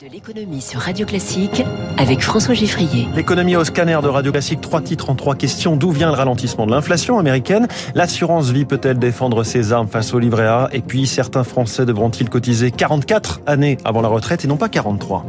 de l'économie sur Radio Classique avec François Giffrier. L'économie au scanner de Radio Classique, trois titres en trois questions. D'où vient le ralentissement de l'inflation américaine? L'assurance vie peut-elle défendre ses armes face au livret A? Et puis certains Français devront-ils cotiser 44 années avant la retraite et non pas 43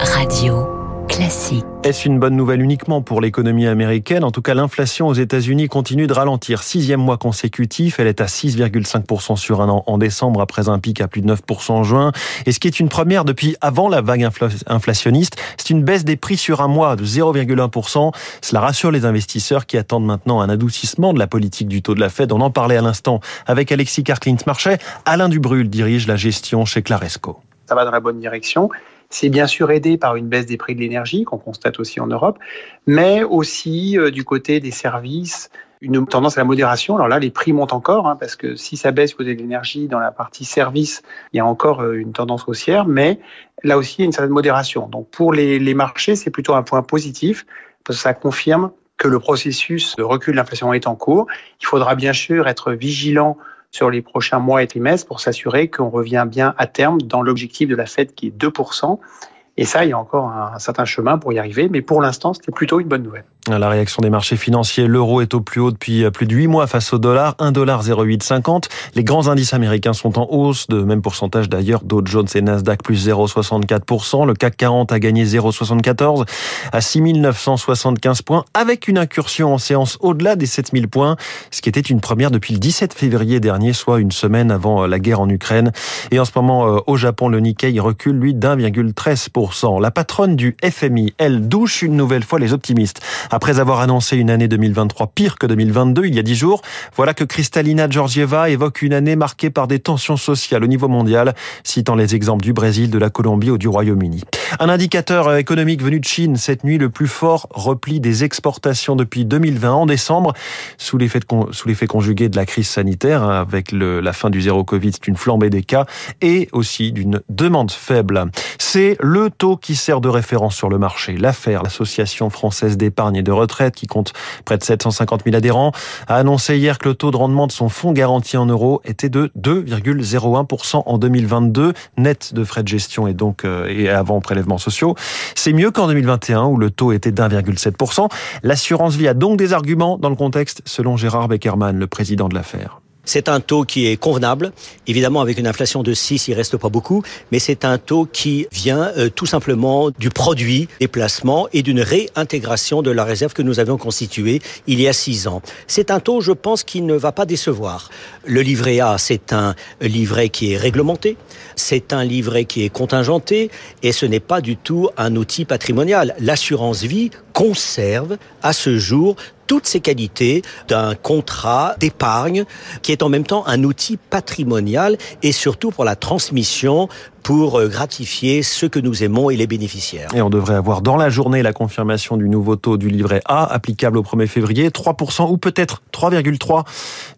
Radio Classique. Est-ce une bonne nouvelle uniquement pour l'économie américaine? En tout cas, l'inflation aux États-Unis continue de ralentir. Sixième mois consécutif, elle est à 6,5% sur un an en décembre, après un pic à plus de 9% en juin. Et ce qui est une première depuis avant la vague inflationniste, c'est une baisse des prix sur un mois de 0,1%. Cela rassure les investisseurs qui attendent maintenant un adoucissement de la politique du taux de la Fed. On en parlait à l'instant avec Alexis Carclint-Marchais. Alain Dubrul dirige la gestion chez Claresco. Ça va dans la bonne direction. C'est bien sûr aidé par une baisse des prix de l'énergie qu'on constate aussi en Europe, mais aussi euh, du côté des services, une tendance à la modération. Alors là, les prix montent encore, hein, parce que si ça baisse du côté de l'énergie dans la partie service, il y a encore euh, une tendance haussière, mais là aussi, il y a une certaine modération. Donc pour les, les marchés, c'est plutôt un point positif, parce que ça confirme que le processus de recul de l'inflation est en cours. Il faudra bien sûr être vigilant sur les prochains mois et trimestres pour s'assurer qu'on revient bien à terme dans l'objectif de la Fed qui est 2%. Et ça, il y a encore un certain chemin pour y arriver, mais pour l'instant, c'était plutôt une bonne nouvelle. La réaction des marchés financiers, l'euro est au plus haut depuis euh, plus de 8 mois face au dollar, 1,0850. Les grands indices américains sont en hausse, de même pourcentage d'ailleurs, Dow Jones et Nasdaq plus 0,64%. Le CAC 40 a gagné 0,74 à 6975 points, avec une incursion en séance au-delà des 7000 points, ce qui était une première depuis le 17 février dernier, soit une semaine avant euh, la guerre en Ukraine. Et en ce moment, euh, au Japon, le Nikkei recule, lui, d'1,13%. La patronne du FMI, elle, douche une nouvelle fois les optimistes. Après avoir annoncé une année 2023 pire que 2022 il y a dix jours, voilà que Kristalina Georgieva évoque une année marquée par des tensions sociales au niveau mondial, citant les exemples du Brésil, de la Colombie ou du Royaume-Uni. Un indicateur économique venu de Chine, cette nuit le plus fort repli des exportations depuis 2020 en décembre, sous l'effet conjugué de la crise sanitaire, hein, avec la fin du zéro Covid, c'est une flambée des cas, et aussi d'une demande faible. C'est le taux qui sert de référence sur le marché. L'affaire, l'association française d'épargne de retraite, qui compte près de 750 000 adhérents, a annoncé hier que le taux de rendement de son fonds garanti en euros était de 2,01% en 2022, net de frais de gestion et donc euh, et avant prélèvements sociaux. C'est mieux qu'en 2021 où le taux était d'1,7%. L'assurance vie a donc des arguments dans le contexte, selon Gérard Beckerman, le président de l'affaire. C'est un taux qui est convenable. Évidemment, avec une inflation de 6, il reste pas beaucoup, mais c'est un taux qui vient euh, tout simplement du produit des placements et d'une réintégration de la réserve que nous avions constituée il y a 6 ans. C'est un taux, je pense, qui ne va pas décevoir. Le livret A, c'est un livret qui est réglementé, c'est un livret qui est contingenté et ce n'est pas du tout un outil patrimonial. L'assurance vie conserve à ce jour toutes ces qualités d'un contrat d'épargne qui est en même temps un outil patrimonial et surtout pour la transmission pour euh, gratifier ceux que nous aimons et les bénéficiaires. Et on devrait avoir dans la journée la confirmation du nouveau taux du livret A applicable au 1er février, 3% ou peut-être 3,3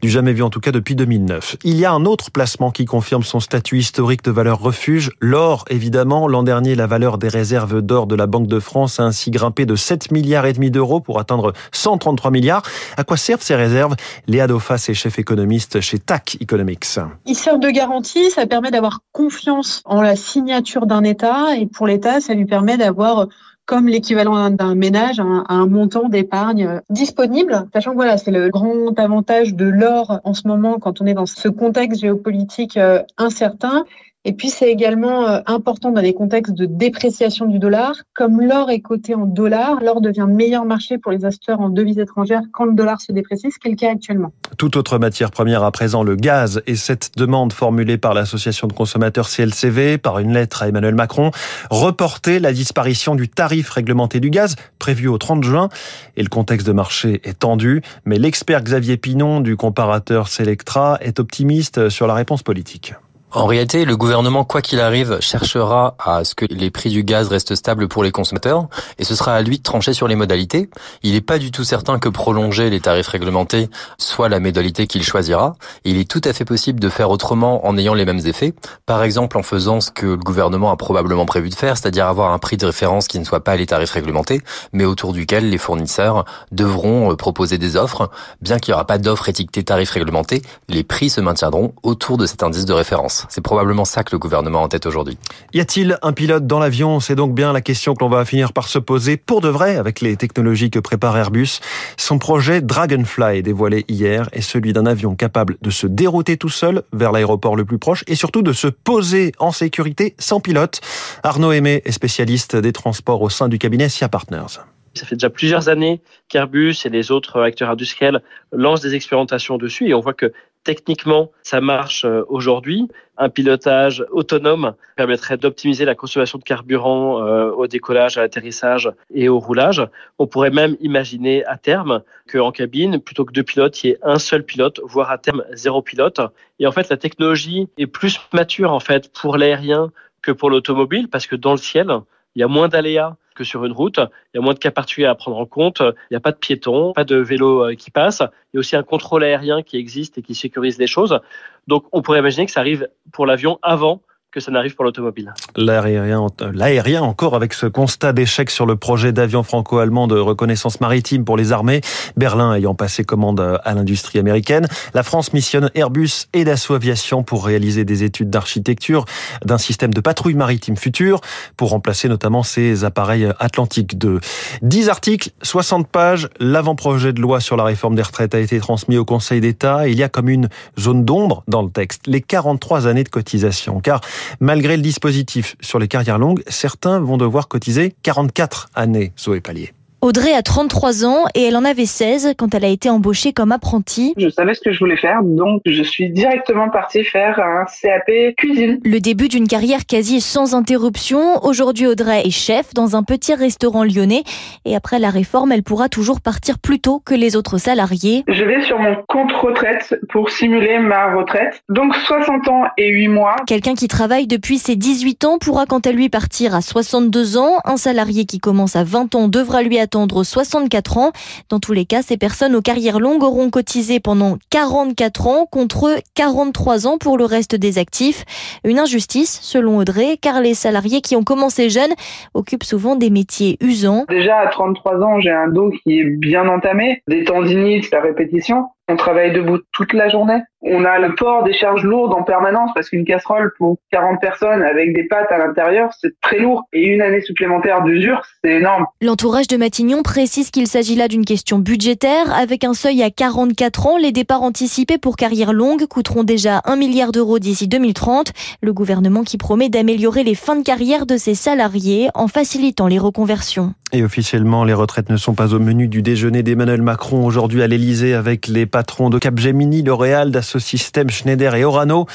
du jamais vu en tout cas depuis 2009. Il y a un autre placement qui confirme son statut historique de valeur refuge, l'or évidemment. L'an dernier, la valeur des réserves d'or de la Banque de France a ainsi grimpé de 7 milliards et demi d'euros pour atteindre 133 milliards. À quoi servent ces réserves? Léa Dauphas est chef économiste chez TAC Economics. Ils servent de garantie, ça permet d'avoir confiance en la signature d'un État et pour l'État, ça lui permet d'avoir comme l'équivalent d'un ménage, un, un montant d'épargne disponible, sachant que voilà, c'est le grand avantage de l'or en ce moment quand on est dans ce contexte géopolitique euh, incertain, et puis, c'est également euh, important dans les contextes de dépréciation du dollar. Comme l'or est coté en dollars, l'or devient meilleur marché pour les acheteurs en devises étrangères quand le dollar se déprécie, ce qui est le cas actuellement. Toute autre matière première à présent, le gaz, et cette demande formulée par l'association de consommateurs CLCV par une lettre à Emmanuel Macron, reporter la disparition du tarif réglementé du gaz prévu au 30 juin. Et le contexte de marché est tendu, mais l'expert Xavier Pinon du comparateur Selectra est optimiste sur la réponse politique. En réalité, le gouvernement, quoi qu'il arrive, cherchera à ce que les prix du gaz restent stables pour les consommateurs, et ce sera à lui de trancher sur les modalités. Il n'est pas du tout certain que prolonger les tarifs réglementés soit la modalité qu'il choisira. Il est tout à fait possible de faire autrement en ayant les mêmes effets. Par exemple, en faisant ce que le gouvernement a probablement prévu de faire, c'est-à-dire avoir un prix de référence qui ne soit pas les tarifs réglementés, mais autour duquel les fournisseurs devront euh, proposer des offres. Bien qu'il n'y aura pas d'offres étiquetées tarifs réglementés, les prix se maintiendront autour de cet indice de référence. C'est probablement ça que le gouvernement a en tête aujourd'hui. Y a-t-il un pilote dans l'avion? C'est donc bien la question que l'on va finir par se poser pour de vrai avec les technologies que prépare Airbus. Son projet Dragonfly dévoilé hier est celui d'un avion capable de se dérouter tout seul vers l'aéroport le plus proche et surtout de se poser en sécurité sans pilote. Arnaud Aimé est spécialiste des transports au sein du cabinet SIA Partners. Ça fait déjà plusieurs années qu'Airbus et les autres acteurs industriels lancent des expérimentations dessus et on voit que techniquement ça marche euh, aujourd'hui. Un pilotage autonome permettrait d'optimiser la consommation de carburant euh, au décollage, à l'atterrissage et au roulage. On pourrait même imaginer à terme qu'en cabine, plutôt que deux pilotes, il y ait un seul pilote, voire à terme zéro pilote. Et en fait, la technologie est plus mature en fait pour l'aérien que pour l'automobile parce que dans le ciel, il y a moins d'aléas que sur une route. Il y a moins de cas particuliers à prendre en compte. Il n'y a pas de piétons, pas de vélos euh, qui passent. Il y a aussi un contrôle aérien qui existe et qui sécurise les choses. Donc, on pourrait imaginer que ça arrive pour l'avion avant que ça n'arrive pour l'automobile. L'aérien, l'aérien encore avec ce constat d'échec sur le projet d'avion franco-allemand de reconnaissance maritime pour les armées, Berlin ayant passé commande à l'industrie américaine. La France missionne Airbus et Dassault Aviation pour réaliser des études d'architecture d'un système de patrouille maritime futur pour remplacer notamment ces appareils Atlantique 2. 10 articles, 60 pages, l'avant-projet de loi sur la réforme des retraites a été transmis au Conseil d'État. Il y a comme une zone d'ombre dans le texte, les 43 années de cotisation, car Malgré le dispositif sur les carrières longues, certains vont devoir cotiser 44 années, Zoé Pallier. Audrey a 33 ans et elle en avait 16 quand elle a été embauchée comme apprentie. Je savais ce que je voulais faire, donc je suis directement partie faire un CAP cuisine. Le début d'une carrière quasi sans interruption. Aujourd'hui, Audrey est chef dans un petit restaurant lyonnais et après la réforme, elle pourra toujours partir plus tôt que les autres salariés. Je vais sur mon compte retraite pour simuler ma retraite. Donc 60 ans et 8 mois. Quelqu'un qui travaille depuis ses 18 ans pourra quant à lui partir à 62 ans. Un salarié qui commence à 20 ans devra lui attendre 64 ans. Dans tous les cas, ces personnes aux carrières longues auront cotisé pendant 44 ans contre 43 ans pour le reste des actifs. Une injustice, selon Audrey, car les salariés qui ont commencé jeunes occupent souvent des métiers usants. Déjà à 33 ans, j'ai un dos qui est bien entamé, des tendinites, la répétition. On travaille debout toute la journée. On a le port des charges lourdes en permanence parce qu'une casserole pour 40 personnes avec des pâtes à l'intérieur, c'est très lourd. Et une année supplémentaire d'usure, c'est énorme. L'entourage de Matignon précise qu'il s'agit là d'une question budgétaire. Avec un seuil à 44 ans, les départs anticipés pour carrière longue coûteront déjà 1 milliard d'euros d'ici 2030. Le gouvernement qui promet d'améliorer les fins de carrière de ses salariés en facilitant les reconversions. Et officiellement, les retraites ne sont pas au menu du déjeuner d'Emmanuel Macron aujourd'hui à l'Elysée avec les patrons de Capgemini, L'Oréal, Systèmes, Schneider et Orano.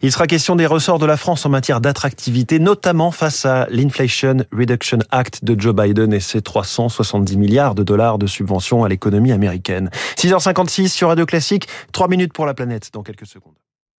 Il sera question des ressorts de la France en matière d'attractivité, notamment face à l'Inflation Reduction Act de Joe Biden et ses 370 milliards de dollars de subventions à l'économie américaine. 6h56 sur Radio Classique, 3 minutes pour la planète dans quelques secondes.